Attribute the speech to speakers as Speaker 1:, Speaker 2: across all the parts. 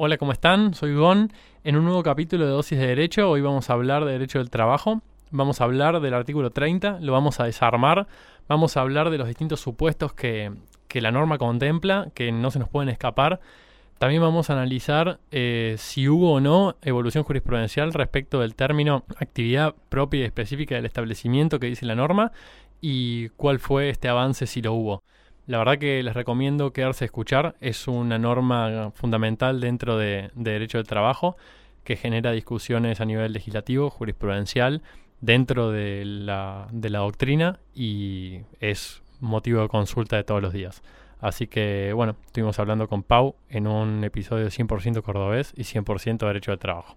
Speaker 1: Hola, ¿cómo están? Soy Gon. En un nuevo capítulo de Dosis de Derecho, hoy vamos a hablar de Derecho del Trabajo. Vamos a hablar del artículo 30, lo vamos a desarmar. Vamos a hablar de los distintos supuestos que, la norma contempla, que no se nos pueden escapar. También vamos a analizar eh, si hubo o no evolución jurisprudencial respecto del término actividad propia y específica del establecimiento que dice la norma y cuál fue este avance si lo hubo. La verdad que les recomiendo quedarse a escuchar. Es una norma fundamental dentro de, derecho del trabajo que genera discusiones a nivel legislativo, jurisprudencial, dentro de la, de la doctrina y es motivo de consulta de todos los días. Así que bueno, estuvimos hablando con Pau en un episodio 100% cordobés y 100% derecho del trabajo.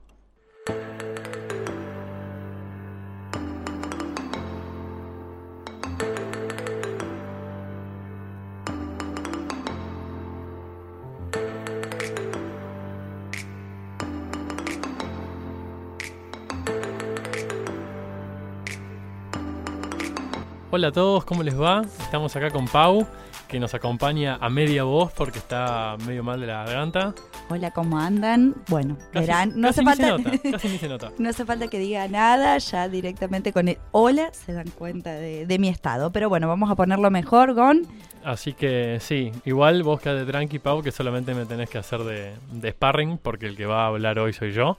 Speaker 1: Hola a todos, ¿cómo les va? Estamos acá con Pau, que nos acompaña a media voz porque está medio mal de la garganta.
Speaker 2: Hola, ¿cómo andan? Bueno, verán, no hace falta No hace falta que diga nada, ya directamente con el hola se dan cuenta de, mi estado. Pero bueno, vamos a ponerlo mejor, Gon.
Speaker 1: Así que sí, igual vos quedate tranqui, Pau, que solamente me tenés que hacer de, de sparring porque el que va a hablar hoy soy yo.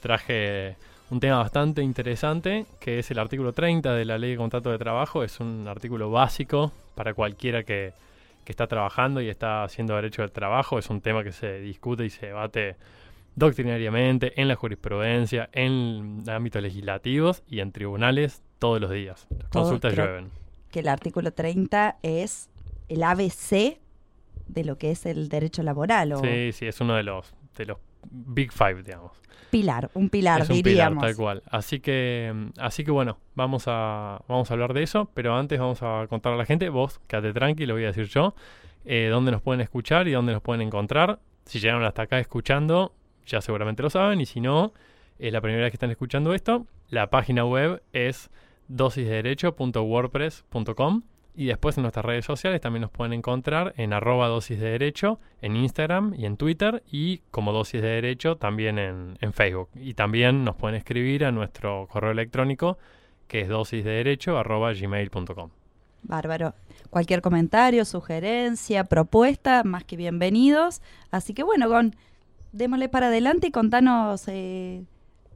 Speaker 1: Traje un tema bastante interesante, que es el artículo 30 de la Ley de Contrato de Trabajo. Es un artículo básico para cualquiera que, está trabajando y está haciendo derecho del trabajo. Es un tema que se discute y se debate doctrinariamente en la jurisprudencia, en ámbitos legislativos y en tribunales todos los días. Las consultas llueven.
Speaker 2: Que el artículo 30 es el ABC de lo que es el derecho laboral. ¿o?
Speaker 1: Sí, sí, es uno de los, de los Big Five, digamos
Speaker 2: pilar, un pilar,
Speaker 1: es un Pilar, tal cual. Así que, así que bueno, vamos a, vamos a hablar de eso, pero antes vamos a contar a la gente, vos quédate tranqui, lo voy a decir yo, eh, dónde nos pueden escuchar y dónde nos pueden encontrar. Si llegaron hasta acá escuchando, ya seguramente lo saben, y si no, es la primera vez que están escuchando esto, la página web es dosisderecho.wordpress.com y después en nuestras redes sociales también nos pueden encontrar en arroba dosis de derecho, en Instagram y en Twitter y como dosis de derecho también en, Facebook. Y también nos pueden escribir a nuestro correo electrónico que es dosisdederecho arroba gmail.com.
Speaker 2: Bárbaro. Cualquier comentario, sugerencia, propuesta, más que bienvenidos. Así que bueno, Gon, démosle para adelante y contanos, eh,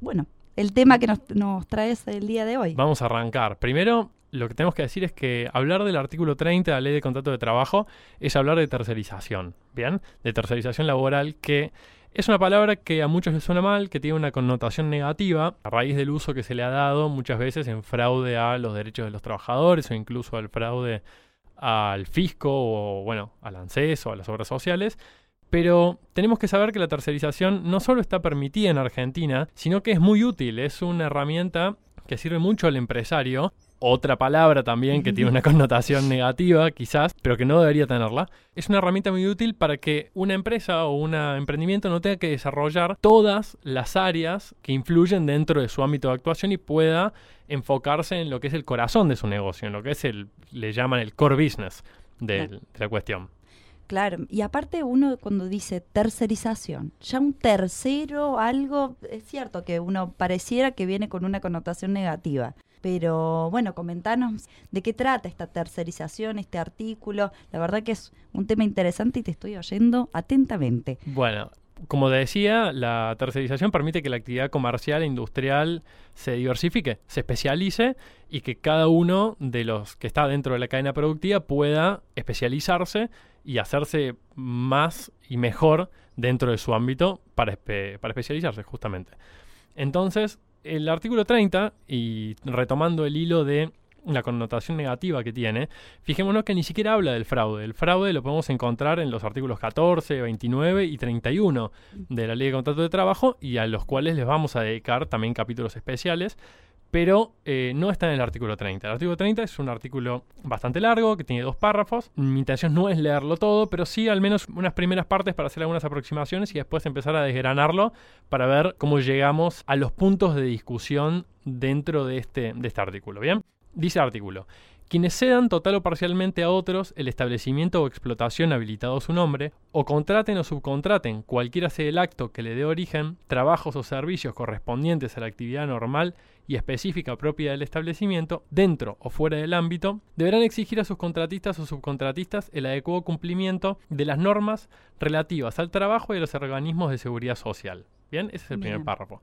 Speaker 2: bueno, el tema que nos, nos traes el día de hoy.
Speaker 1: Vamos a arrancar. Primero, lo que tenemos que decir es que hablar del artículo 30 de la ley de contrato de trabajo es hablar de tercerización, ¿bien? De tercerización laboral que es una palabra que a muchos les suena mal, que tiene una connotación negativa a raíz del uso que se le ha dado muchas veces en fraude a los derechos de los trabajadores o incluso al fraude al fisco o bueno, al ANSES o a las obras sociales. Pero tenemos que saber que la tercerización no solo está permitida en Argentina, sino que es muy útil, es una herramienta que sirve mucho al empresario otra palabra también que tiene una connotación negativa quizás, pero que no debería tenerla. Es una herramienta muy útil para que una empresa o un emprendimiento no tenga que desarrollar todas las áreas que influyen dentro de su ámbito de actuación y pueda enfocarse en lo que es el corazón de su negocio, en lo que es el, le llaman el core business de la cuestión.
Speaker 2: Claro, y aparte uno cuando dice tercerización, ya un tercero, algo, es cierto que uno pareciera que viene con una connotación negativa. Pero bueno, comentanos de qué trata esta tercerización, este artículo. La verdad que es un tema interesante y te estoy oyendo atentamente.
Speaker 1: Bueno, como decía, la tercerización permite que la actividad comercial e industrial se diversifique, se especialice y que cada uno de los que está dentro de la cadena productiva pueda especializarse y hacerse más y mejor dentro de su ámbito para, para especializarse, justamente. Entonces, el artículo 30, y retomando el hilo de la connotación negativa que tiene, fijémonos que ni siquiera habla del fraude. El fraude lo podemos encontrar en los artículos 14, 29 y 31 de la Ley de Contrato de Trabajo y a los cuales les vamos a dedicar también capítulos especiales pero eh, no está en el artículo 30. El artículo 30 es un artículo bastante largo, que tiene dos párrafos. Mi intención no es leerlo todo, pero sí al menos unas primeras partes para hacer algunas aproximaciones y después empezar a desgranarlo para ver cómo llegamos a los puntos de discusión dentro de este, de este artículo. Bien, dice el artículo. quienes cedan total o parcialmente a otros el establecimiento o explotación habilitado a su nombre, o contraten o subcontraten, cualquiera sea el acto que le dé origen, trabajos o servicios correspondientes a la actividad normal y específica propia del establecimiento, dentro o fuera del ámbito, deberán exigir a sus contratistas o subcontratistas el adecuado cumplimiento de las normas relativas al trabajo y a los organismos de seguridad social. Bien, ese es el primer párrafo.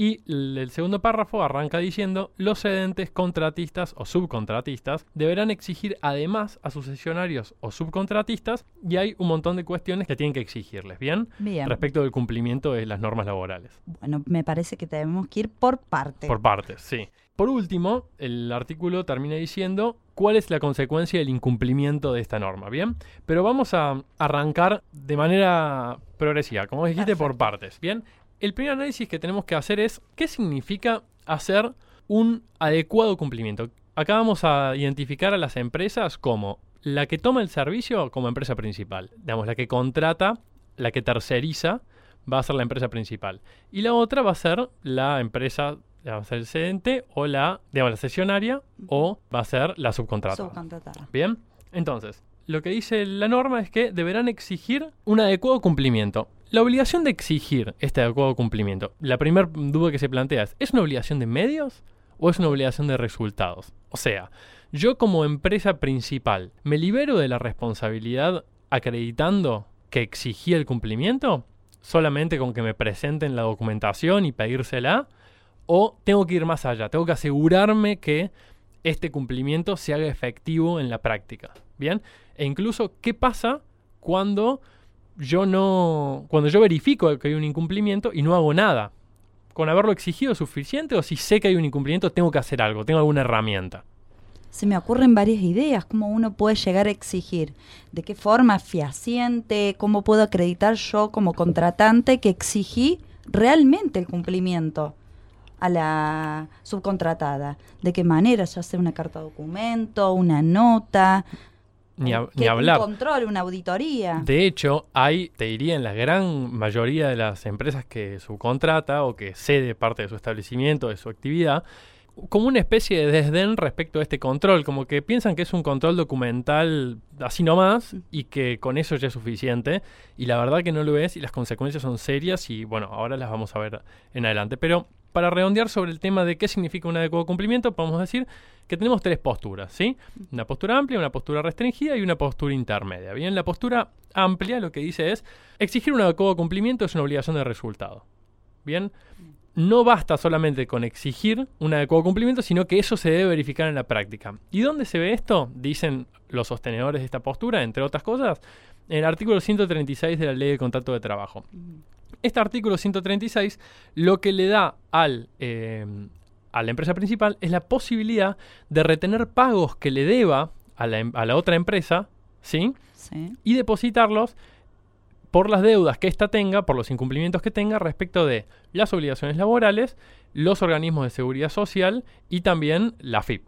Speaker 1: Y el segundo párrafo arranca diciendo, los cedentes, contratistas o subcontratistas deberán exigir además a sus sesionarios o subcontratistas, y hay un montón de cuestiones que tienen que exigirles, ¿bien?
Speaker 2: Bien.
Speaker 1: Respecto del cumplimiento de las normas laborales.
Speaker 2: Bueno, me parece que tenemos que ir por parte.
Speaker 1: Por partes, sí. Por último, el artículo termina diciendo cuál es la consecuencia del incumplimiento de esta norma, ¿bien? Pero vamos a arrancar de manera progresiva, como dijiste, por partes, ¿bien? El primer análisis que tenemos que hacer es qué significa hacer un adecuado cumplimiento. Acá vamos a identificar a las empresas como la que toma el servicio como empresa principal, digamos, la que contrata, la que terceriza, va a ser la empresa principal. Y la otra va a ser la empresa, ser el cedente o la, digamos, la sesionaria o va a ser la subcontrata.
Speaker 2: Subcontratar.
Speaker 1: Bien, entonces, lo que dice la norma es que deberán exigir un adecuado cumplimiento. La obligación de exigir este adecuado cumplimiento, la primera duda que se plantea es, ¿es una obligación de medios o es una obligación de resultados? O sea, yo como empresa principal, ¿me libero de la responsabilidad acreditando que exigí el cumplimiento? ¿Solamente con que me presenten la documentación y pedírsela? ¿O tengo que ir más allá? Tengo que asegurarme que este cumplimiento se haga efectivo en la práctica. ¿Bien? E incluso, ¿qué pasa cuando yo no. cuando yo verifico que hay un incumplimiento y no hago nada? ¿Con haberlo exigido suficiente? ¿O si sé que hay un incumplimiento, tengo que hacer algo? ¿Tengo alguna herramienta?
Speaker 2: Se me ocurren varias ideas, cómo uno puede llegar a exigir, de qué forma fehaciente, cómo puedo acreditar yo como contratante que exigí realmente el cumplimiento a la subcontratada, de qué manera, ya sea una carta documento, una nota,
Speaker 1: Ni, a-
Speaker 2: eh,
Speaker 1: ni hablar.
Speaker 2: un control, una auditoría.
Speaker 1: De hecho, hay, te diría, en la gran mayoría de las empresas que subcontrata o que cede parte de su establecimiento, de su actividad, como una especie de desdén respecto a este control, como que piensan que es un control documental así nomás y que con eso ya es suficiente, y la verdad que no lo es y las consecuencias son serias y bueno, ahora las vamos a ver en adelante. Pero para redondear sobre el tema de qué significa un adecuado cumplimiento, podemos decir que tenemos tres posturas, ¿sí? Una postura amplia, una postura restringida y una postura intermedia. Bien, la postura amplia lo que dice es exigir un adecuado cumplimiento es una obligación de resultado. Bien, no basta solamente con exigir un adecuado cumplimiento, sino que eso se debe verificar en la práctica. ¿Y dónde se ve esto? Dicen los sostenedores de esta postura, entre otras cosas, en el artículo 136 de la Ley de Contrato de Trabajo. Este artículo 136 lo que le da al, eh, a la empresa principal es la posibilidad de retener pagos que le deba a la, em- a la otra empresa, ¿sí?
Speaker 2: Sí.
Speaker 1: y depositarlos por las deudas que ésta tenga, por los incumplimientos que tenga respecto de las obligaciones laborales, los organismos de seguridad social y también la FIP.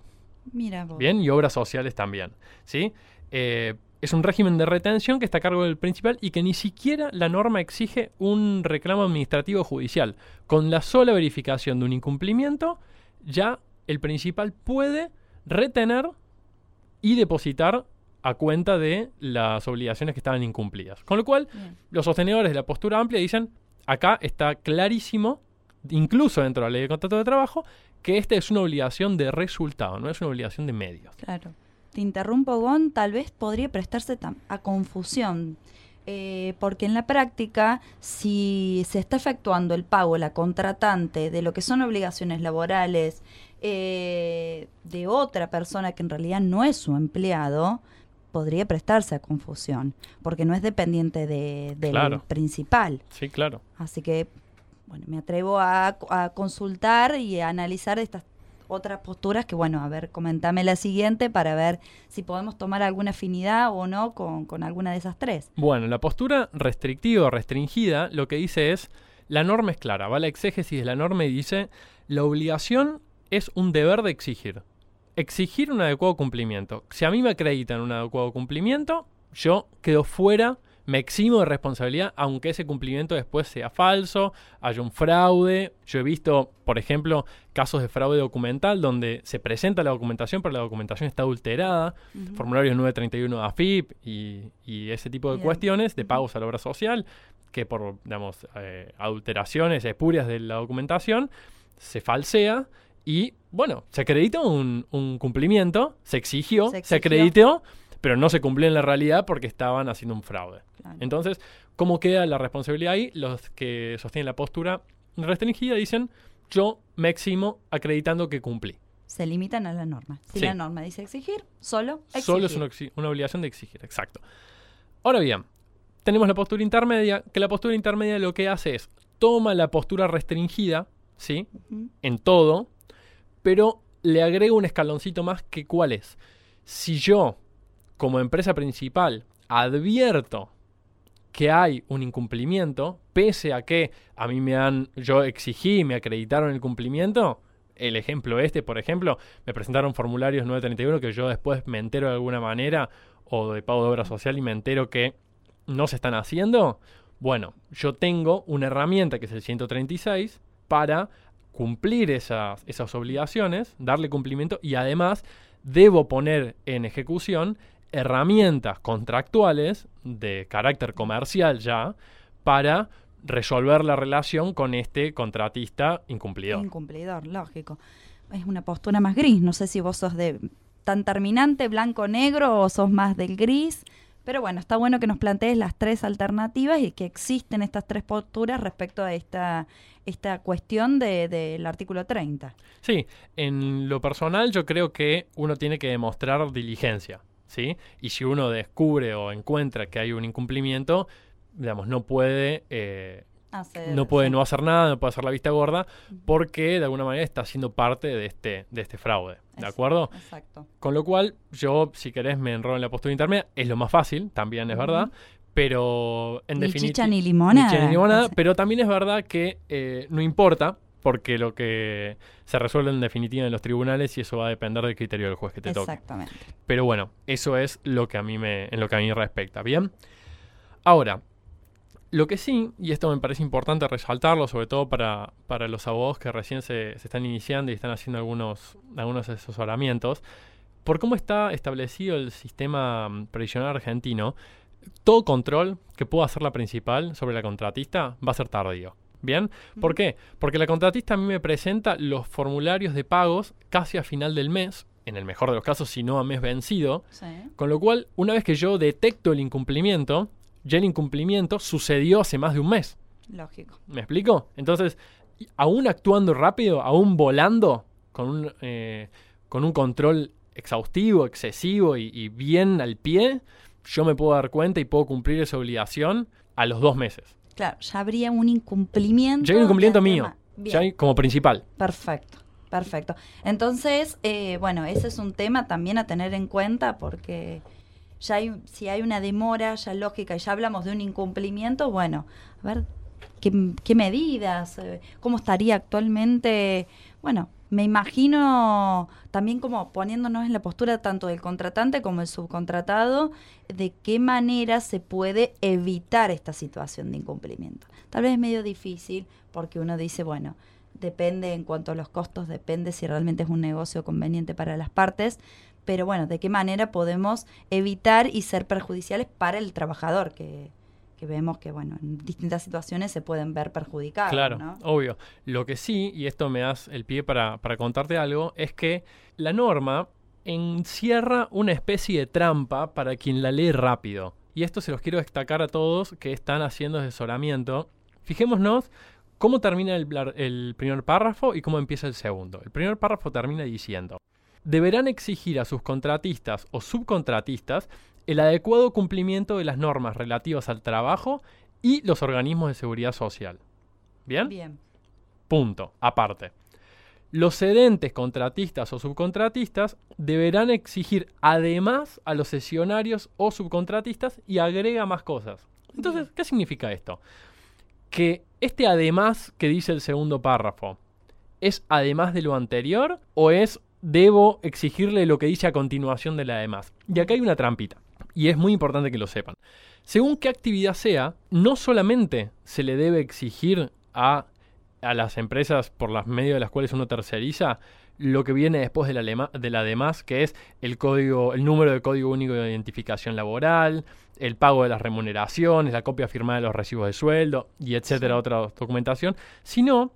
Speaker 2: Mira vos.
Speaker 1: Bien, y obras sociales también. ¿sí? Eh, es un régimen de retención que está a cargo del principal y que ni siquiera la norma exige un reclamo administrativo judicial. Con la sola verificación de un incumplimiento, ya el principal puede retener y depositar a cuenta de las obligaciones que estaban incumplidas. Con lo cual,
Speaker 2: Bien.
Speaker 1: los sostenedores de la postura amplia dicen, acá está clarísimo, incluso dentro de la ley de contrato de trabajo, que esta es una obligación de resultado, no es una obligación de medios.
Speaker 2: Claro. Te interrumpo, Gon, tal vez podría prestarse a confusión. Eh, porque en la práctica, si se está efectuando el pago, la contratante, de lo que son obligaciones laborales eh, de otra persona que en realidad no es su empleado, podría prestarse a confusión, porque no es dependiente de- del
Speaker 1: Claro.
Speaker 2: principal.
Speaker 1: Sí, claro.
Speaker 2: Así que, bueno, me atrevo a, a consultar y a analizar estas otras posturas que, bueno, a ver, comentame la siguiente para ver si podemos tomar alguna afinidad o no con, con alguna de esas tres.
Speaker 1: Bueno, la postura restrictiva o restringida lo que dice es, la norma es clara, va la exégesis de la norma y dice, la obligación es un deber de exigir. Exigir un adecuado cumplimiento. Si a mí me acreditan un adecuado cumplimiento, yo quedo fuera me eximo de responsabilidad aunque ese cumplimiento después sea falso, haya un fraude. Yo he visto, por ejemplo, casos de fraude documental donde se presenta la documentación, pero la documentación está adulterada, formularios 931 de AFIP y, y ese tipo de
Speaker 2: Bien.
Speaker 1: cuestiones de pagos a la obra social, que por, digamos, eh, adulteraciones espurias de la documentación se falsea y, bueno, se acreditó un, un cumplimiento, se exigió,
Speaker 2: Se
Speaker 1: se,
Speaker 2: exigió.
Speaker 1: acreditó, pero no se cumplió en la realidad porque estaban haciendo un fraude.
Speaker 2: Claro.
Speaker 1: Entonces, ¿cómo queda la responsabilidad ahí? Los que sostienen la postura restringida dicen, yo me eximo acreditando que cumplí.
Speaker 2: Se limitan a la norma. Si
Speaker 1: Sí.
Speaker 2: la norma dice exigir, solo exigir.
Speaker 1: Solo es una, obligación de exigir, exacto. Ahora bien, tenemos la postura intermedia, que la postura intermedia lo que hace es, toma la postura restringida, ¿sí? En todo, pero le agrega un escaloncito más que cuál es. Si yo, como empresa principal, advierto que hay un incumplimiento, pese a que a mí me han, yo exigí me acreditaron el cumplimiento, el ejemplo este, por ejemplo, me presentaron formularios 931 que yo después me entero de alguna manera, o de pago de obra social y me entero que no se están haciendo, bueno, yo tengo una herramienta que es el 136 para cumplir esas, esas obligaciones, darle cumplimiento y además debo poner en ejecución herramientas contractuales de carácter comercial ya para resolver la relación con este contratista incumplidor.
Speaker 2: Incumplidor, lógico. Es una postura más gris. No sé si vos sos de tan terminante, blanco-negro, o sos más del gris. Pero bueno, está bueno que nos plantees las tres alternativas y que existen estas tres posturas respecto a esta, esta cuestión de- del artículo 30.
Speaker 1: Sí, en lo personal yo creo que uno tiene que demostrar diligencia, ¿sí? Y si uno descubre o encuentra que hay un incumplimiento, digamos, no puede, eh,
Speaker 2: Hacer-
Speaker 1: no puede
Speaker 2: sí.
Speaker 1: no hacer nada, no puede hacer la vista gorda, porque de alguna manera está siendo parte de este, de este fraude, ¿de acuerdo?
Speaker 2: Exacto.
Speaker 1: Con lo cual, yo, si querés, me enrolo en la postura intermedia, es lo más fácil, también es verdad, pero en
Speaker 2: Ni
Speaker 1: definitiva...
Speaker 2: chicha ni limonada.
Speaker 1: Ni chicha ni limonada,
Speaker 2: sea,
Speaker 1: pero también es verdad que eh, no importa, porque lo que se resuelve en definitiva en los tribunales y eso va a depender del criterio del juez que te toque.
Speaker 2: Exactamente.
Speaker 1: Pero bueno, eso es lo que a mí me, en lo que a mí respecta, ¿bien? Ahora, lo que sí, y esto me parece importante resaltarlo, sobre todo para, para los abogados que recién se, se están iniciando y están haciendo algunos, algunos asesoramientos, por cómo está establecido el sistema previsional argentino, todo control que pueda hacer la principal sobre la contratista va a ser tardío. ¿Bien? ¿Por qué? Porque la contratista a mí me presenta los formularios de pagos casi a final del mes, en el mejor de los casos, si no a mes vencido,
Speaker 2: Sí.
Speaker 1: con lo cual, una vez que yo detecto el incumplimiento, ya el incumplimiento sucedió hace más de un mes.
Speaker 2: Lógico.
Speaker 1: ¿Me explico? Entonces, aún actuando rápido, aún volando, con un, eh, con un control exhaustivo, excesivo y, y bien al pie, yo me puedo dar cuenta y puedo cumplir esa obligación a los dos meses.
Speaker 2: Claro, ya habría un incumplimiento.
Speaker 1: Ya hay un incumplimiento mío, ya hay como principal.
Speaker 2: Perfecto, perfecto. Entonces, eh, bueno, ese es un tema también a tener en cuenta porque ya hay, si hay una demora ya lógica y ya hablamos de un incumplimiento, bueno, a ver, ¿qué, qué medidas? Eh, ¿Cómo estaría actualmente? Bueno, me imagino también como poniéndonos en la postura tanto del contratante como del subcontratado, de qué manera se puede evitar esta situación de incumplimiento. Tal vez es medio difícil porque uno dice, bueno, depende en cuanto a los costos, depende si realmente es un negocio conveniente para las partes, pero bueno, de qué manera podemos evitar y ser perjudiciales para el trabajador, que, que vemos que, bueno, en distintas situaciones se pueden ver perjudicados.
Speaker 1: Claro,
Speaker 2: ¿no?
Speaker 1: obvio. Lo que sí, y esto me das el pie para, para contarte algo, es que la norma encierra una especie de trampa para quien la lee rápido. Y esto se los quiero destacar a todos que están haciendo asesoramiento. Fijémonos cómo termina el, el primer párrafo y cómo empieza el segundo. El primer párrafo termina diciendo, deberán exigir a sus contratistas o subcontratistas el adecuado cumplimiento de las normas relativas al trabajo y los organismos de seguridad social. ¿Bien?
Speaker 2: Bien.
Speaker 1: Punto. Aparte. Los cedentes, contratistas o subcontratistas deberán exigir además a los sesionarios o subcontratistas y agrega más cosas. Entonces, ¿qué significa esto? Que este además que dice el segundo párrafo, ¿es además de lo anterior o es debo exigirle lo que dice a continuación de la además? Y acá hay una trampita, y es muy importante que lo sepan. según qué actividad sea, no solamente se le debe exigir a, a las empresas por las medios de las cuales uno terceriza lo que viene después de la, lema- de la demás, que es el código, el número de código único de identificación laboral, el pago de las remuneraciones, la copia firmada de los recibos de sueldo y etcétera,
Speaker 2: Sí.
Speaker 1: otra documentación, sino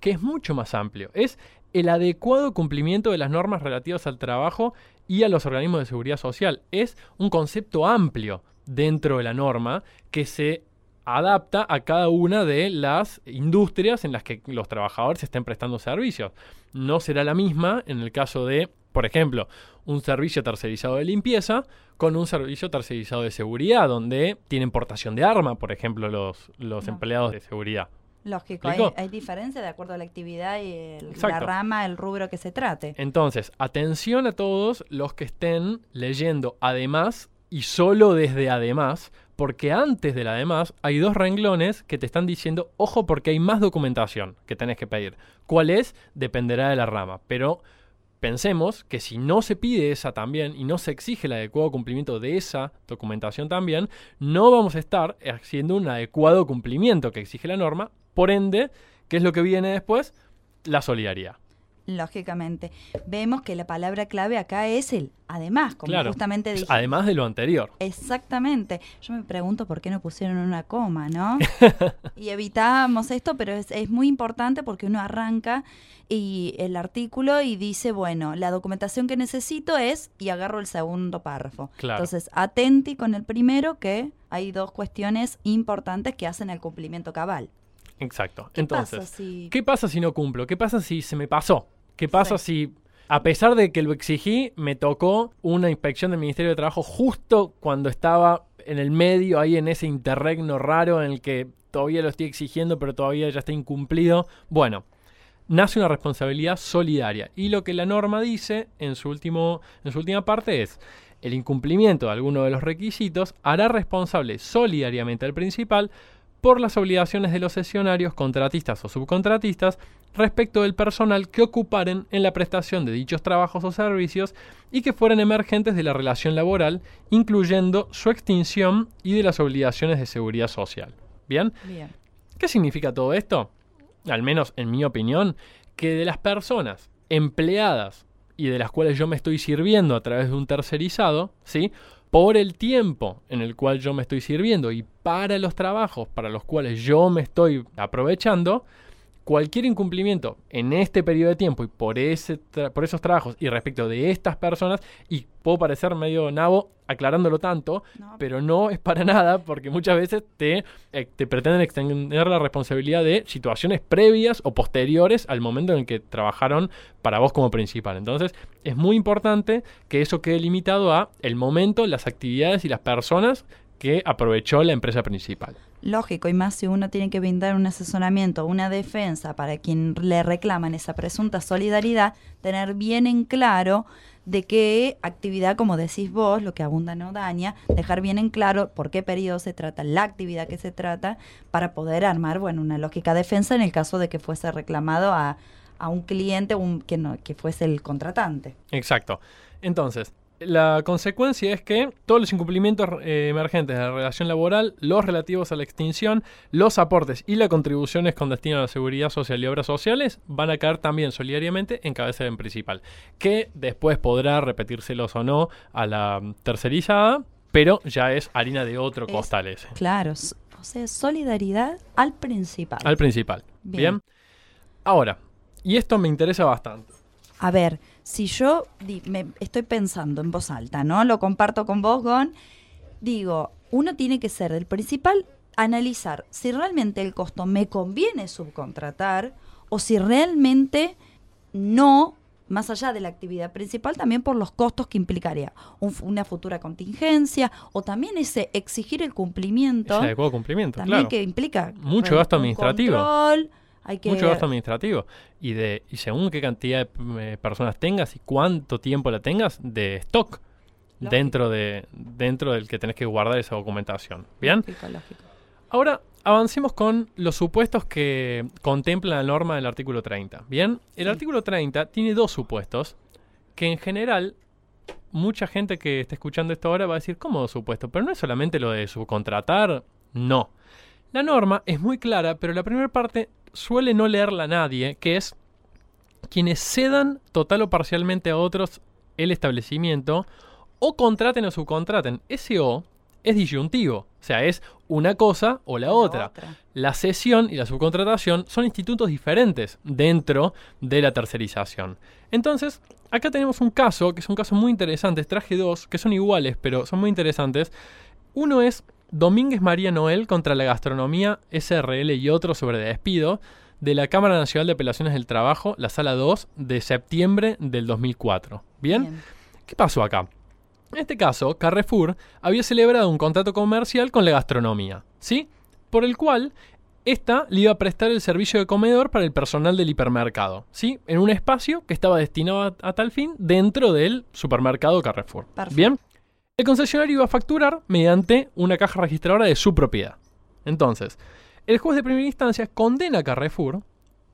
Speaker 1: que es mucho más amplio. Es el adecuado cumplimiento de las normas relativas al trabajo y a los organismos de seguridad social. Es un concepto amplio dentro de la norma que se adapta a cada una de las industrias en las que los trabajadores estén prestando servicios. No será la misma en el caso de, por ejemplo, un servicio tercerizado de limpieza con un servicio tercerizado de seguridad, donde tienen portación de arma, por ejemplo, los, los
Speaker 2: No.
Speaker 1: empleados de seguridad.
Speaker 2: Lógico, hay, hay diferencia de acuerdo a la actividad y el- la rama, el rubro que se trate.
Speaker 1: Entonces, atención a todos los que estén leyendo además y solo desde además, porque antes del además hay dos renglones que te están diciendo, ojo porque hay más documentación que tenés que pedir. ¿Cuál es? Dependerá de la rama, pero pensemos que si no se pide esa también y no se exige el adecuado cumplimiento de esa documentación también, no vamos a estar haciendo un adecuado cumplimiento que exige la norma, por ende, ¿qué es lo que viene después? La solidaridad.
Speaker 2: Lógicamente. Vemos que la palabra clave acá es el además, como
Speaker 1: Claro.
Speaker 2: justamente dije.
Speaker 1: Además de lo anterior.
Speaker 2: Exactamente. Yo me pregunto por qué no pusieron una coma, ¿no? y evitamos esto, pero es, es muy importante porque uno arranca y el artículo y dice, bueno, la documentación que necesito es, y agarro el segundo párrafo.
Speaker 1: Claro.
Speaker 2: Entonces, atenti con el primero que hay dos cuestiones importantes que hacen el cumplimiento cabal.
Speaker 1: Exacto.
Speaker 2: ¿Qué
Speaker 1: Entonces,
Speaker 2: pasa si-
Speaker 1: ¿qué pasa si no cumplo? ¿Qué pasa si se me pasó? ¿Qué pasa
Speaker 2: Sí.
Speaker 1: si, a pesar de que lo exigí, me tocó una inspección del Ministerio de Trabajo justo cuando estaba en el medio, ahí en ese interregno raro en el que todavía lo estoy exigiendo, pero todavía ya está incumplido? Bueno, nace una responsabilidad solidaria. Y lo que la norma dice en su, último, en su última parte es, el incumplimiento de alguno de los requisitos hará responsable solidariamente al principal por las obligaciones de los sesionarios, contratistas o subcontratistas respecto del personal que ocuparen en la prestación de dichos trabajos o servicios y que fueran emergentes de la relación laboral, incluyendo su extinción y de las obligaciones de seguridad social. ¿Bien?
Speaker 2: Bien.
Speaker 1: ¿Qué significa todo esto? Al menos en mi opinión, que de las personas empleadas y de las cuales yo me estoy sirviendo a través de un tercerizado, ¿sí? Por el tiempo en el cual yo me estoy sirviendo y para los trabajos para los cuales yo me estoy aprovechando, cualquier incumplimiento en este periodo de tiempo y por, ese tra- por esos trabajos y respecto de estas personas, y puedo parecer medio nabo aclarándolo tanto,
Speaker 2: No,
Speaker 1: pero no es para nada porque muchas veces te, eh, te pretenden extender la responsabilidad de situaciones previas o posteriores al momento en el que trabajaron para vos como principal. Entonces es muy importante que eso quede limitado a el momento, las actividades y las personas que aprovechó la empresa principal.
Speaker 2: Lógico, y más si uno tiene que brindar un asesoramiento, una defensa para quien le reclaman esa presunta solidaridad, tener bien en claro de qué actividad, como decís vos, lo que abunda no daña, dejar bien en claro por qué periodo se trata, la actividad que se trata, para poder armar, bueno, una lógica defensa en el caso de que fuese reclamado a, a un cliente un, que, no, que fuese el contratante.
Speaker 1: Exacto. Entonces, la consecuencia es que todos los incumplimientos eh, emergentes de la relación laboral, los relativos a la extinción, los aportes y las contribuciones con destino a la seguridad social y obras sociales van a caer también solidariamente en cabeza del principal, que después podrá repetírselos o no a la tercerizada, pero ya es harina de otro
Speaker 2: Es-
Speaker 1: costal ese.
Speaker 2: Claro, o sea, solidaridad al principal.
Speaker 1: Al principal. Bien.
Speaker 2: Bien.
Speaker 1: Ahora, y esto me interesa bastante.
Speaker 2: A ver, si yo me estoy pensando en voz alta, ¿no? Lo comparto con vos, Gon. Digo, uno tiene que ser el principal, analizar si realmente el costo me conviene subcontratar o si realmente no, más allá de la actividad principal, también por los costos que implicaría un una futura contingencia o también ese exigir el cumplimiento.
Speaker 1: Adecuado cumplimiento,
Speaker 2: también
Speaker 1: claro.
Speaker 2: que implica
Speaker 1: Mucho gasto administrativo.
Speaker 2: control, hay que
Speaker 1: Mucho gasto administrativo. Y de y según qué cantidad de eh, personas tengas y cuánto tiempo la tengas de stock
Speaker 2: Lógico.
Speaker 1: dentro de dentro del que tenés que guardar esa documentación. ¿Bien?
Speaker 2: Lógico, lógico.
Speaker 1: Ahora avancemos con los supuestos que contempla la norma del artículo 30. Bien, el
Speaker 2: Sí.
Speaker 1: artículo 30 tiene dos supuestos que en general mucha gente que está escuchando esto ahora va a decir, ¿cómo supuesto? Pero no es solamente lo de subcontratar, no. La norma es muy clara, pero la primera parte suele no leerla nadie, que es quienes cedan total o parcialmente a otros el establecimiento o contraten o subcontraten. Ese o es disyuntivo, o sea, es una cosa o la, otra. La cesión y la subcontratación son institutos diferentes dentro de la tercerización. Entonces, acá tenemos un caso, que es un caso muy interesante, traje dos, que son iguales, pero son muy interesantes. Uno es Domínguez María Noel contra la gastronomía SRL y otros sobre despido de la Cámara Nacional de Apelaciones del Trabajo, la sala 2, de septiembre del 2004. ¿Bien? ¿Qué pasó acá? En este caso, Carrefour había celebrado un contrato comercial con la gastronomía, ¿sí? Por el cual esta le iba a prestar el servicio de comedor para el personal del hipermercado, ¿sí? En un espacio que estaba destinado a, tal fin dentro del supermercado Carrefour. Bien. El concesionario iba a facturar mediante una caja registradora de su propiedad. Entonces, el juez de primera instancia condena a Carrefour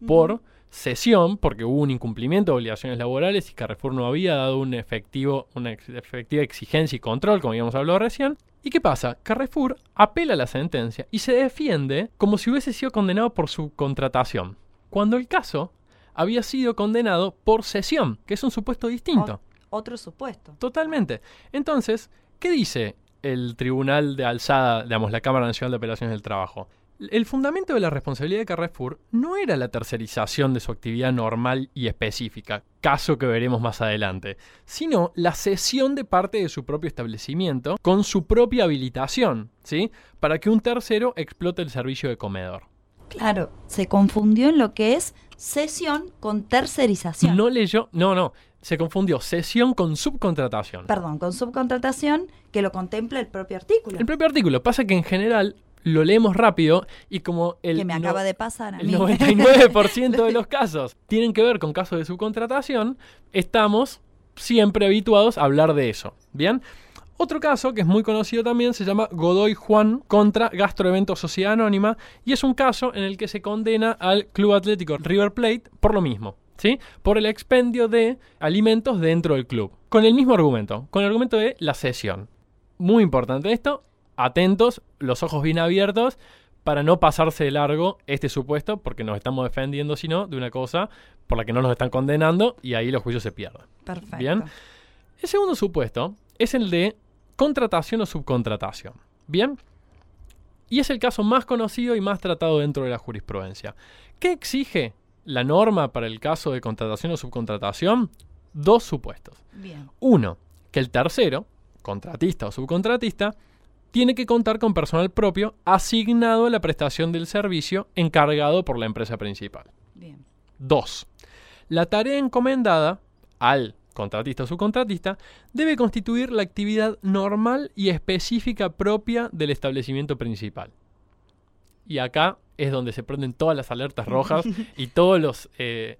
Speaker 1: por cesión, porque hubo un incumplimiento de obligaciones laborales y Carrefour no había dado un efectivo, una efectiva exigencia y control, como habíamos hablado recién. ¿Y qué pasa? Carrefour apela a la sentencia y se defiende como si hubiese sido condenado por su contratación, cuando el caso había sido condenado por cesión, que es un supuesto distinto.
Speaker 2: Otro supuesto.
Speaker 1: Totalmente. Entonces, ¿qué dice el Tribunal de Alzada, digamos, la Cámara Nacional de Operaciones del Trabajo? El fundamento de la responsabilidad de Carrefour no era la tercerización de su actividad normal y específica, caso que veremos más adelante, sino la cesión de parte de su propio establecimiento con su propia habilitación, ¿sí? Para que un tercero explote el servicio de comedor.
Speaker 2: Claro, se confundió en lo que es cesión con tercerización.
Speaker 1: No leyó, no, no, se confundió cesión con subcontratación.
Speaker 2: Perdón, con subcontratación que lo contempla el propio artículo.
Speaker 1: El propio artículo. Pasa que en general lo leemos rápido y como el,
Speaker 2: que me acaba de pasar a
Speaker 1: el 99% de los casos tienen que ver con casos de subcontratación, estamos siempre habituados a hablar de eso. ¿Bien? Otro caso que es muy conocido también se llama Godoy Juan contra Gastroevento Sociedad Anónima y es un caso en el que se condena al Club Atlético River Plate por lo mismo, ¿sí? Por el expendio de alimentos dentro del club. Con el mismo argumento, con el argumento de la cesión. Muy importante esto, atentos, los ojos bien abiertos, para no pasarse de largo este supuesto, porque nos estamos defendiendo, sino de una cosa por la que no nos están condenando y ahí los juicios se pierden.
Speaker 2: Perfecto.
Speaker 1: Bien. El segundo supuesto es el de contratación o subcontratación. Bien. Y es el caso más conocido y más tratado dentro de la jurisprudencia. ¿Qué exige la norma para el caso de contratación o subcontratación? Dos supuestos.
Speaker 2: Bien.
Speaker 1: Uno, que el tercero, contratista o subcontratista, tiene que contar con personal propio asignado a la prestación del servicio encargado por la empresa principal.
Speaker 2: Bien.
Speaker 1: Dos, la tarea encomendada al contratista o subcontratista debe constituir la actividad normal y específica propia del establecimiento principal. Y acá es donde se prenden todas las alertas rojas y todos los eh,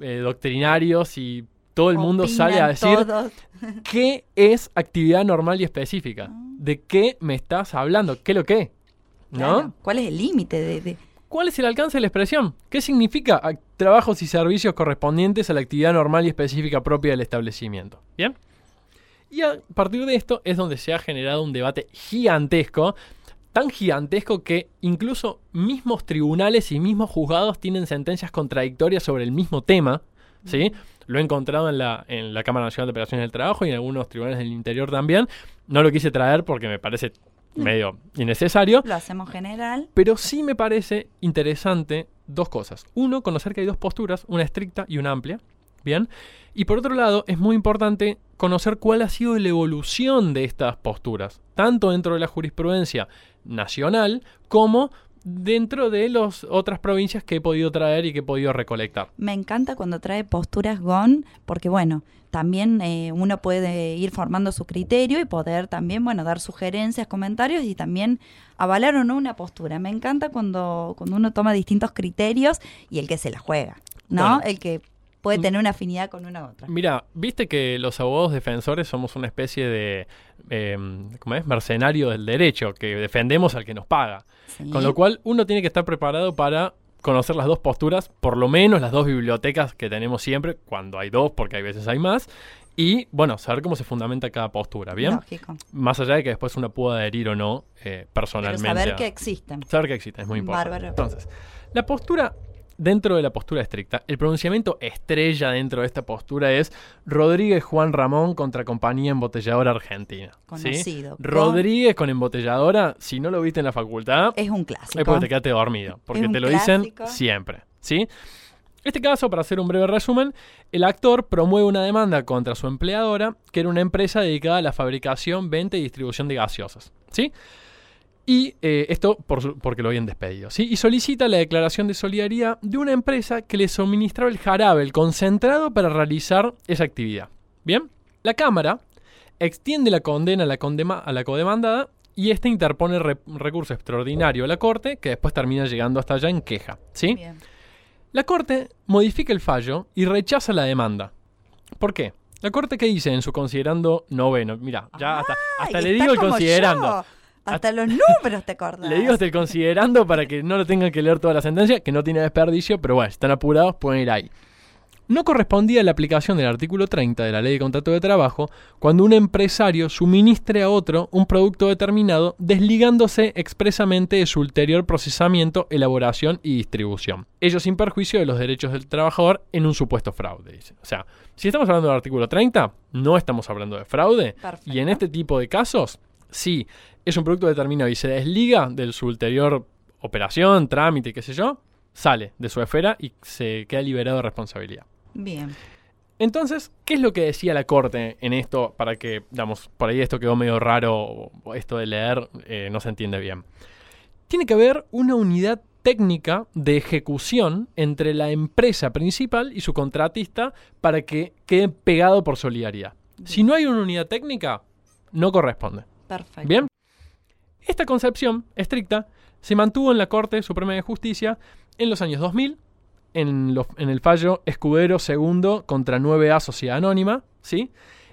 Speaker 1: eh, doctrinarios y todo el mundo sale a decir qué es actividad normal y específica. Ah. ¿De qué me estás hablando? ¿Qué lo que? ¿No?
Speaker 2: ¿Cuál es el límite de,
Speaker 1: ¿Cuál es el alcance de la expresión? ¿Qué significa trabajos y servicios correspondientes a la actividad normal y específica propia del establecimiento? ¿Bien? Y a partir de esto es donde se ha generado un debate gigantesco, tan gigantesco que incluso mismos tribunales y mismos juzgados tienen sentencias contradictorias sobre el mismo tema, ¿sí? Lo he encontrado en la, en la Cámara Nacional de Operaciones del Trabajo y en algunos tribunales del interior también. No lo quise traer porque me parece medio innecesario.
Speaker 2: Lo hacemos general.
Speaker 1: Pero sí me parece interesante dos cosas. Uno, conocer que hay dos posturas, una estricta y una amplia. Bien. Y por otro lado, es muy importante conocer cuál ha sido la evolución de estas posturas, tanto dentro de la jurisprudencia nacional como dentro de las otras provincias que he podido traer y que he podido recolectar.
Speaker 2: Me encanta cuando trae posturas GON, porque bueno, también eh, uno puede ir formando su criterio y poder también, bueno, dar sugerencias, comentarios y también avalar o no una postura. Me encanta cuando, cuando uno toma distintos criterios y el que se la juega, ¿no? el que puede mm. tener una afinidad con una u otra.
Speaker 1: Mira, viste que los abogados defensores somos una especie de, eh, ¿cómo es? Mercenario del derecho, que defendemos al que nos paga. Con lo cual uno tiene que estar preparado para conocer las dos posturas, por lo menos las dos bibliotecas que tenemos siempre, cuando hay dos, porque hay veces hay más, y, bueno, saber cómo se fundamenta cada postura, ¿bien?
Speaker 2: Lógico.
Speaker 1: Más allá de que después uno pueda adherir o no eh,
Speaker 2: Pero
Speaker 1: personalmente.
Speaker 2: saber
Speaker 1: a-
Speaker 2: que existen.
Speaker 1: Saber que existe, es muy importante.
Speaker 2: Bárbaro.
Speaker 1: Entonces, la postura, dentro de la postura estricta, el pronunciamiento estrella dentro de esta postura es Rodríguez Juan Ramón contra Compañía Embotelladora Argentina. ¿sí?
Speaker 2: Conocido.
Speaker 1: Rodríguez con embotelladora, si no lo viste en la facultad,
Speaker 2: Es un
Speaker 1: es
Speaker 2: clásico.
Speaker 1: porque te quedaste dormido, porque te lo dicen siempre, ¿sí? Este caso, para hacer un breve resumen, el actor promueve una demanda contra su empleadora, que era una empresa dedicada a la fabricación, venta y distribución de gaseosas, ¿sí? Y eh, esto por porque lo habían despedido, ¿sí? Y solicita la declaración de solidaridad de una empresa que le suministraba el jarabe, el concentrado para realizar esa actividad. ¿Bien? La Cámara extiende la condena a la, condema- a la codemandada y ésta interpone re- recurso extraordinario a la Corte, que después termina llegando hasta allá en queja, ¿sí?
Speaker 2: Bien.
Speaker 1: La Corte modifica el fallo y rechaza la demanda. ¿Por qué? La Corte que dice en su considerando noveno, mira, ya hasta, hasta le digo el considerando.
Speaker 2: yo. Hasta los números te acordás.
Speaker 1: Le digo hasta el considerando para que no lo tengan que leer toda la sentencia, que no tiene desperdicio, pero bueno, si están apurados, pueden ir ahí. No correspondía la aplicación del artículo 30 de la Ley de Contrato de Trabajo cuando un empresario suministre a otro un producto determinado desligándose expresamente de su ulterior procesamiento, elaboración y distribución. Ello sin perjuicio de los derechos del trabajador en un supuesto fraude. dice. O sea, si estamos hablando del artículo 30, no estamos hablando de fraude.
Speaker 2: Perfecto.
Speaker 1: Y en este tipo de casos, sí, es un producto determinado y se desliga de su ulterior operación, trámite, qué sé yo, sale de su esfera y se queda liberado de responsabilidad.
Speaker 2: Bien.
Speaker 1: Entonces, ¿qué es lo que decía la Corte en esto? Para que, digamos, por ahí esto quedó medio raro, o esto de leer eh, no se entiende bien. Tiene que haber una unidad técnica de ejecución entre la empresa principal y su contratista para que quede pegado por solidaridad. Si no hay una unidad técnica, no corresponde.
Speaker 2: Perfecto.
Speaker 1: Bien. Esta concepción estricta se mantuvo en la Corte Suprema de Justicia en los años 2000, en, los- en el fallo Escudero II contra 9A Sociedad Anónima, ¿sí?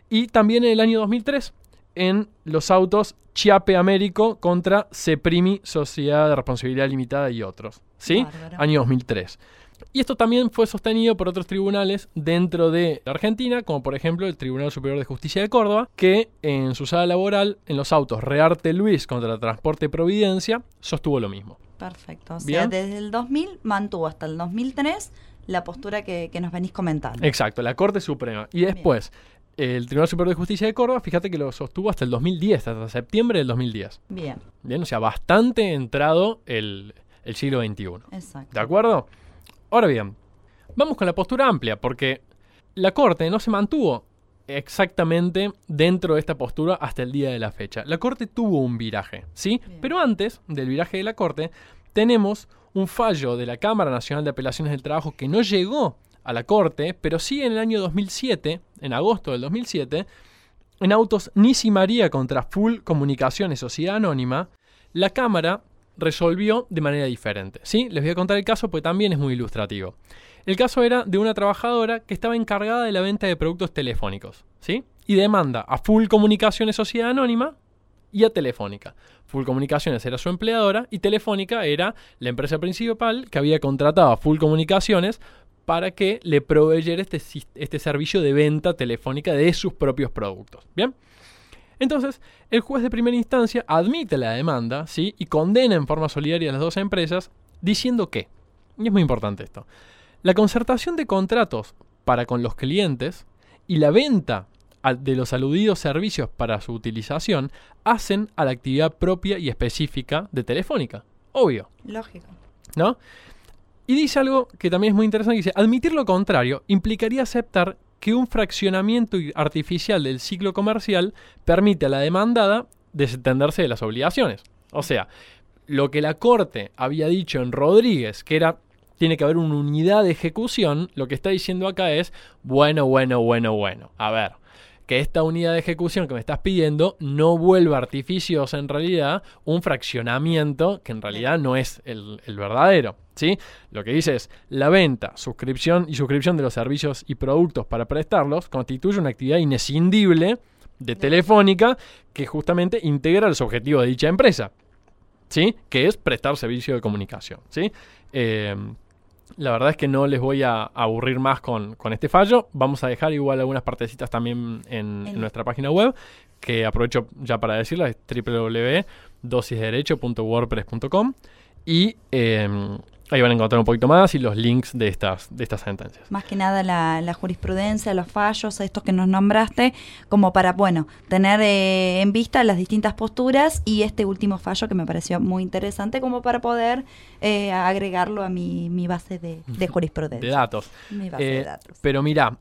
Speaker 1: Y también en el año 2003, en los autos Chiape Américo contra Ceprimi Sociedad de Responsabilidad Limitada y otros, ¿sí?
Speaker 2: Bárbaro.
Speaker 1: Año 2003. Y esto también fue sostenido por otros tribunales dentro de la Argentina, como por ejemplo el Tribunal Superior de Justicia de Córdoba, que en su sala laboral, en los autos Rearte Luis contra Transporte Providencia, sostuvo lo mismo.
Speaker 2: Perfecto. O sea,
Speaker 1: Bien.
Speaker 2: desde el 2000 mantuvo hasta el 2003 la postura que, que nos venís comentando.
Speaker 1: Exacto, la Corte Suprema. Y después, el Tribunal Superior de Justicia de Córdoba, fíjate que lo sostuvo hasta el 2010, hasta septiembre del 2010.
Speaker 2: Bien,
Speaker 1: Bien, o sea, bastante entrado el, el siglo XXI.
Speaker 2: exacto.
Speaker 1: ¿De acuerdo? Ahora bien, vamos con la postura amplia, porque la Corte no se mantuvo exactamente dentro de esta postura hasta el día de la fecha. La Corte tuvo un viraje, ¿sí?
Speaker 2: Bien.
Speaker 1: Pero antes del viraje de la Corte, tenemos un fallo de la Cámara Nacional de Apelaciones del Trabajo que no llegó a la Corte, pero sí en el año 2007, en agosto del 2007, en autos Nisi María contra Full Comunicaciones Sociedad Anónima, la Cámara resolvió de manera diferente. ¿sí? Les voy a contar el caso porque también es muy ilustrativo. El caso era de una trabajadora que estaba encargada de la venta de productos telefónicos. ¿sí? Y demanda a Full Comunicaciones Sociedad Anónima y a Telefónica. Full Comunicaciones era su empleadora y Telefónica era la empresa principal que había contratado a Full Comunicaciones para que le proveyera este, este servicio de venta telefónica de sus propios productos. ¿Bien? Entonces, el juez de primera instancia admite la demanda ¿sí? y condena en forma solidaria a las dos empresas diciendo que, y es muy importante esto, la concertación de contratos para con los clientes y la venta de los aludidos servicios para su utilización hacen a la actividad propia y específica de Telefónica. Obvio.
Speaker 2: Lógico.
Speaker 1: ¿no? Y dice algo que también es muy interesante, dice, admitir lo contrario implicaría aceptar que un fraccionamiento artificial del ciclo comercial permite a la demandada desentenderse de las obligaciones. O sea, lo que la Corte había dicho en Rodríguez, que era, tiene que haber una unidad de ejecución, lo que está diciendo acá es, bueno, bueno, bueno, bueno, a ver, que esta unidad de ejecución que me estás pidiendo no vuelva artificiosa en realidad un fraccionamiento que en realidad no es el, el verdadero. ¿sí? Lo que dice es, la venta, suscripción y suscripción de los servicios y productos para prestarlos constituye una actividad inescindible de Telefónica que justamente integra los objetivos de dicha empresa. ¿sí? Que es prestar servicio de comunicación. ¿sí? Eh, la verdad es que no les voy a aburrir más con, con este fallo. Vamos a dejar igual algunas partecitas también en, en nuestra página web, que aprovecho ya para decirla, es www.dosisderecho.wordpress.com y eh, Ahí van a encontrar un poquito más y los links de estas, de estas sentencias.
Speaker 2: Más que nada la, jurisprudencia, los fallos, estos que nos nombraste, como para, bueno, tener eh, en vista las distintas posturas y este último fallo que me pareció muy interesante como para poder eh, agregarlo a mi, base de, jurisprudencia.
Speaker 1: De datos.
Speaker 2: Mi base de eh, datos.
Speaker 1: Pero mira,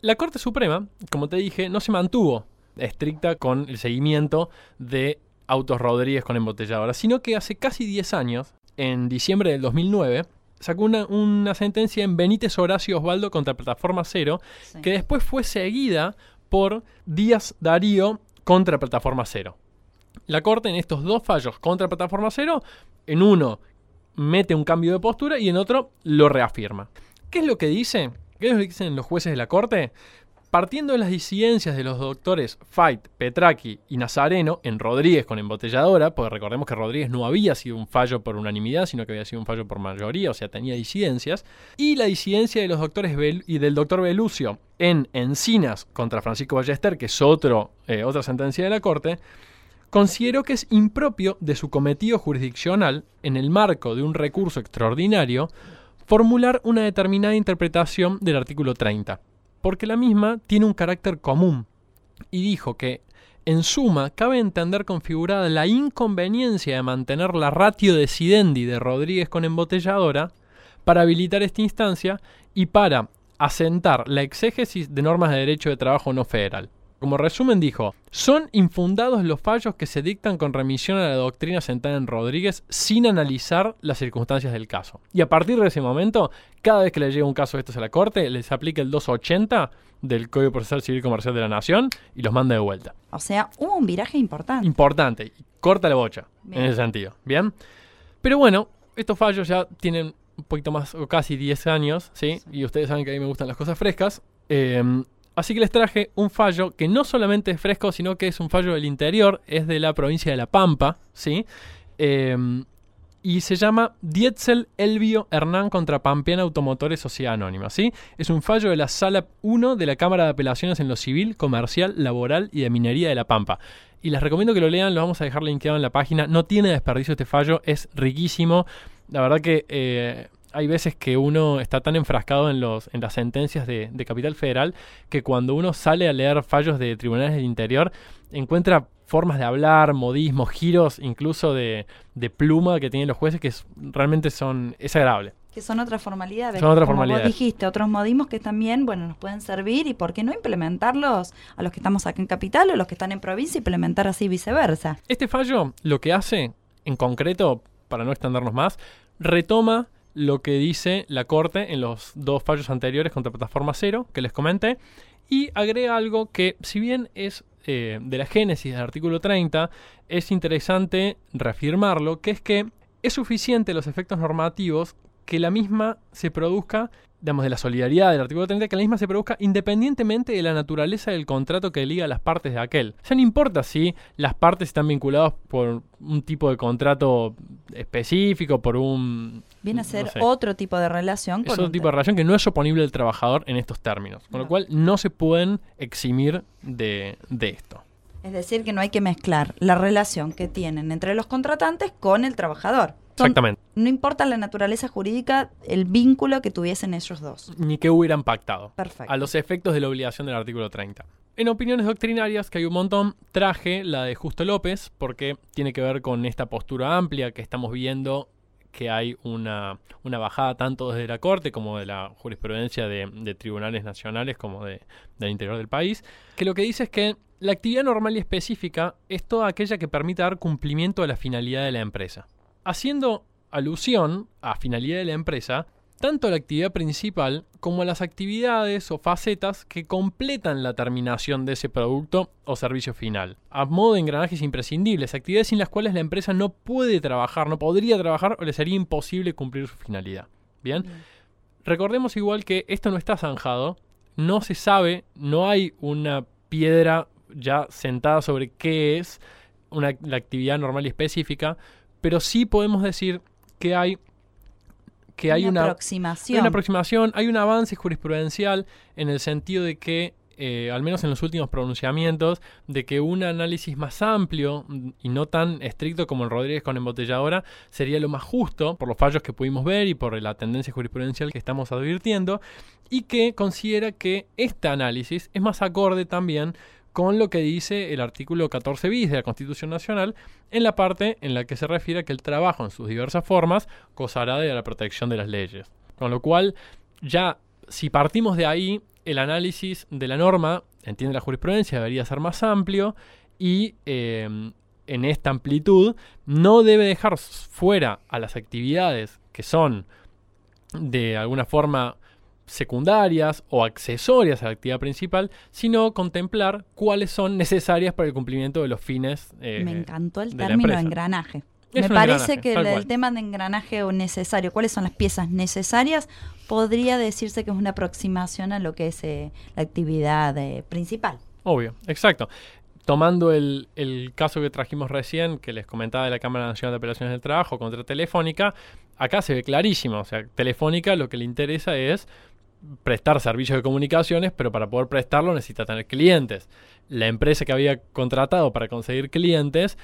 Speaker 1: la Corte Suprema, como te dije, no se mantuvo estricta con el seguimiento de Autos Rodríguez con embotelladora, sino que hace casi 10 años en diciembre del 2009, sacó una, sentencia en Benítez Horacio Osvaldo contra Plataforma Cero, que después fue seguida por Díaz Darío contra Plataforma Cero. La Corte en estos dos fallos contra Plataforma Cero, en uno mete un cambio de postura y en otro lo reafirma. ¿Qué es lo que dice? ¿Qué es lo que dicen los jueces de la Corte? Partiendo de las disidencias de los doctores Fight, Petraki y Nazareno en Rodríguez con embotelladora, porque recordemos que Rodríguez no había sido un fallo por unanimidad, sino que había sido un fallo por mayoría, o sea, tenía disidencias, y la disidencia de los doctores y del doctor Belucio en Encinas contra Francisco Ballester, que es otro, eh, otra sentencia de la Corte, consideró que es impropio de su cometido jurisdiccional, en el marco de un recurso extraordinario, formular una determinada interpretación del artículo 30 porque la misma tiene un carácter común, y dijo que, en suma, cabe entender configurada la inconveniencia de mantener la ratio decidendi de Rodríguez con embotelladora para habilitar esta instancia y para asentar la exégesis de normas de derecho de trabajo no federal. Como resumen dijo, son infundados los fallos que se dictan con remisión a la doctrina sentada en Rodríguez sin analizar las circunstancias del caso. Y a partir de ese momento, cada vez que le llega un caso de estos a la Corte, les aplica el 280 del Código Procesal Civil Comercial de la Nación y los manda de vuelta.
Speaker 2: O sea, hubo un viraje importante.
Speaker 1: Importante. Corta la bocha, en ese sentido. ¿Bien? Pero bueno, estos fallos ya tienen un poquito más, o casi 10 años, ¿sí? Y ustedes saben que a mí me gustan las cosas frescas. Eh, Así que les traje un fallo que no solamente es fresco, sino que es un fallo del interior, es de la provincia de La Pampa, ¿sí? Em, y se llama Dietzel Elvio Hernán contra Pampeana Automotores Sociedad Anónima, ¿sí? Es un fallo de la Sala 1 de la Cámara de Apelaciones en lo Civil, Comercial, Laboral y de Minería de La Pampa. Y les recomiendo que lo lean, lo vamos a dejar linkeado en la página. No tiene desperdicio este fallo, es riquísimo. La verdad que eh, hay veces que uno está tan enfrascado en, los, en las sentencias de, Capital Federal que cuando uno sale a leer fallos de tribunales del interior encuentra formas de hablar, modismos, giros incluso de, pluma que tienen los jueces que realmente son, es agradable.
Speaker 2: Que son otras formalidades.
Speaker 1: Son otras formalidades.
Speaker 2: dijiste, otros modismos que también, bueno, nos pueden servir y por qué no implementarlos a los que estamos acá en Capital o los que están en provincia, implementar así viceversa.
Speaker 1: Este fallo lo que hace, en concreto, para no extendernos más, retoma lo que dice la Corte en los dos fallos anteriores contra Plataforma Cero, que les comenté, y agrega algo que, si bien es eh, de la génesis del artículo 30, es interesante reafirmarlo, que es que es suficiente los efectos normativos que la misma se produzca digamos, de la solidaridad del artículo 30, que la misma se produzca independientemente de la naturaleza del contrato que liga a las partes de aquel. Ya no importa si las partes están vinculadas por un tipo de contrato específico, por un...
Speaker 2: Viene a ser otro tipo de relación.
Speaker 1: Es otro tipo de relación que no es oponible al trabajador en estos términos, con lo cual no se pueden eximir de, de esto.
Speaker 2: Es decir, que no hay que mezclar la relación que tienen entre los contratantes con el trabajador.
Speaker 1: Exactamente.
Speaker 2: No importa la naturaleza jurídica, el vínculo que tuviesen ellos dos.
Speaker 1: Ni que hubieran pactado.
Speaker 2: Perfecto.
Speaker 1: A los efectos de la obligación del artículo 30. En opiniones doctrinarias, que hay un montón, traje la de Justo López, porque tiene que ver con esta postura amplia que estamos viendo que hay una, bajada tanto desde la Corte como de la jurisprudencia de, tribunales nacionales como de, del interior del país, que lo que dice es que la actividad normal y específica es toda aquella que permita dar cumplimiento a la finalidad de la empresa haciendo alusión a finalidad de la empresa, tanto a la actividad principal como a las actividades o facetas que completan la terminación de ese producto o servicio final, a modo de engranajes imprescindibles, actividades sin las cuales la empresa no puede trabajar, no podría trabajar o le sería imposible cumplir su finalidad. Bien, recordemos igual que esto no está zanjado, no se sabe, no hay una piedra ya sentada sobre qué es una, la actividad normal y específica, pero sí podemos decir que hay que hay una,
Speaker 2: aproximación.
Speaker 1: hay una aproximación, hay un avance jurisprudencial en el sentido de que eh, al menos en los últimos pronunciamientos, de que un análisis más amplio mm, y no tan estricto como el Rodríguez con embotelladora sería lo más justo por los fallos que pudimos ver y por la tendencia jurisprudencial que estamos advirtiendo, y que considera que este análisis es más acorde también con lo que dice el artículo 14 bis de la Constitución Nacional en la parte en la que se refiere a que el trabajo en sus diversas formas gozará de la protección de las leyes. Con lo cual, ya si partimos de ahí, el análisis de la norma, entiende la jurisprudencia, debería ser más amplio y eh, en esta amplitud no debe dejar fuera a las actividades que son de alguna forma secundarias o accesorias a la actividad principal, sino contemplar cuáles son necesarias para el cumplimiento de los fines.
Speaker 2: Eh, Me encantó el término engranaje. Me parece que el, tema de engranaje o necesario, cuáles son las piezas necesarias, podría decirse que es una aproximación a lo que es eh, la actividad eh, principal.
Speaker 1: Obvio, exacto. Tomando el, el, caso que trajimos recién, que les comentaba de la Cámara Nacional de Operaciones del Trabajo contra Telefónica, acá se ve clarísimo. O sea, Telefónica lo que le interesa es prestar servicios de comunicaciones, pero para poder prestarlo necesita tener clientes. La empresa que había contratado para conseguir clientes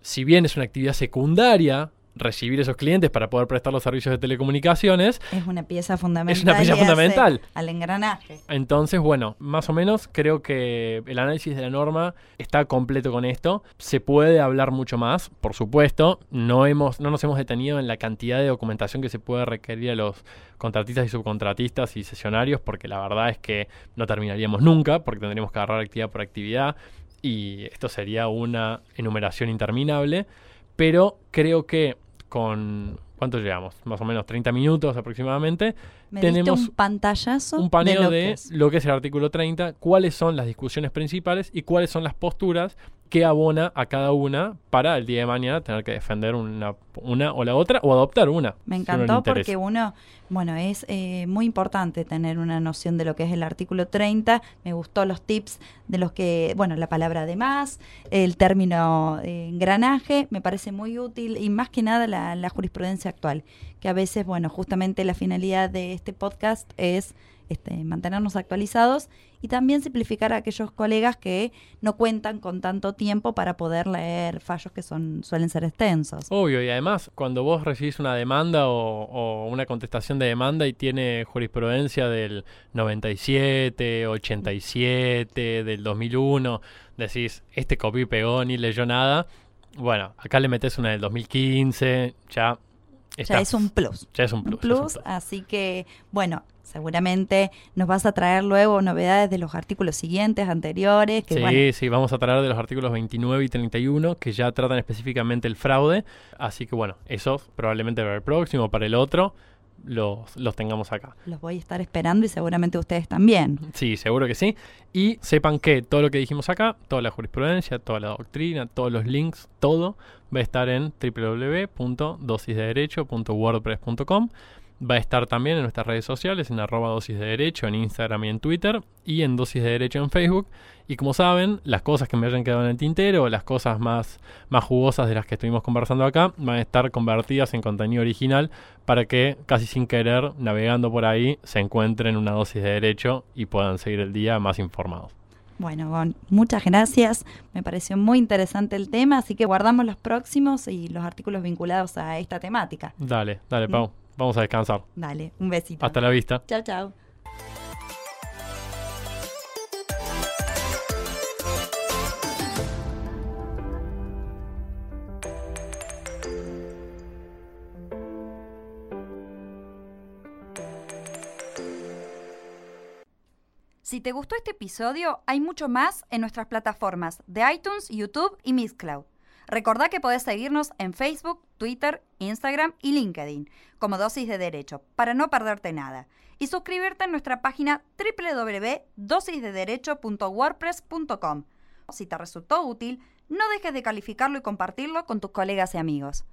Speaker 1: si bien es una actividad secundaria, recibir esos clientes para poder prestar los servicios de telecomunicaciones.
Speaker 2: Es una pieza fundamental.
Speaker 1: Es una pieza fundamental.
Speaker 2: Al engranaje.
Speaker 1: Entonces, bueno, más o menos creo que el análisis de la norma está completo con esto. Se puede hablar mucho más, por supuesto. No, hemos, no nos hemos detenido en la cantidad de documentación que se puede requerir a los contratistas y subcontratistas y sesionarios, porque la verdad es que no terminaríamos nunca, porque tendríamos que agarrar actividad por actividad y esto sería una enumeración interminable, pero creo que con ¿cuánto llevamos? Más o menos 30 minutos aproximadamente.
Speaker 2: tenemos un pantallazo
Speaker 1: un paneo de, lo, que es el artículo 30, cuáles son las discusiones principales y cuáles son las posturas que abona a cada una para el día de mañana tener que defender una, una o la otra o adoptar una.
Speaker 2: Me encantó porque uno, bueno, es eh, muy importante tener una noción de lo que es el artículo 30. Me gustó los tips de los que, bueno, la palabra además, el término eh, engranaje, me parece muy útil y más que nada la, la jurisprudencia actual, que a veces, bueno, justamente la finalidad de este podcast es este, mantenernos actualizados y también simplificar a aquellos colegas que no cuentan con tanto tiempo para poder leer fallos que son suelen ser extensos.
Speaker 1: Obvio, y además cuando vos recibís una demanda o, una contestación de demanda y tiene jurisprudencia del 97, 87, del 2001, decís, este copy pegó ni leyó nada. Bueno, acá le metes una del 2015, ya
Speaker 2: ya es un plus.
Speaker 1: Ya es un
Speaker 2: plus. Así que, bueno, seguramente nos vas a traer luego novedades de los artículos siguientes, anteriores.
Speaker 1: sí, sí, vamos a traer de los artículos 29 y 31 que ya tratan específicamente el fraude. Así que, bueno, esos probablemente para el próximo, para el otro. Los, los, tengamos acá.
Speaker 2: Los voy a estar esperando y seguramente ustedes también.
Speaker 1: Sí, seguro que sí. Y sepan que todo lo que dijimos acá, toda la jurisprudencia, toda la doctrina, todos los links, todo va a estar en www.dosisdederecho.wordpress.com. Va a estar también en nuestras redes sociales, en arroba dosis de derecho, en Instagram y en Twitter, y en dosis de derecho en Facebook. Y como saben, las cosas que me hayan quedado en el tintero, las cosas más, más jugosas de las que estuvimos conversando acá, van a estar convertidas en contenido original para que, casi sin querer, navegando por ahí, se encuentren una dosis de derecho y puedan seguir el día más informados.
Speaker 2: Bueno, Gon, muchas gracias. Me pareció muy interesante el tema, así que guardamos los próximos y los artículos vinculados a esta temática.
Speaker 1: Dale, dale. Pau. Vamos a descansar.
Speaker 2: Dale, un besito.
Speaker 1: Hasta la vista.
Speaker 2: Chao, chao. Si te gustó este episodio, hay mucho más en nuestras plataformas de iTunes, YouTube y Mixcloud. Recordá que podés seguirnos en Facebook, Twitter, Instagram y LinkedIn como Dosis de Derecho para no perderte nada. Y suscribirte en nuestra página www.dosisdederecho.wordpress.com. Si te resultó útil, no dejes de calificarlo y compartirlo con tus colegas y amigos.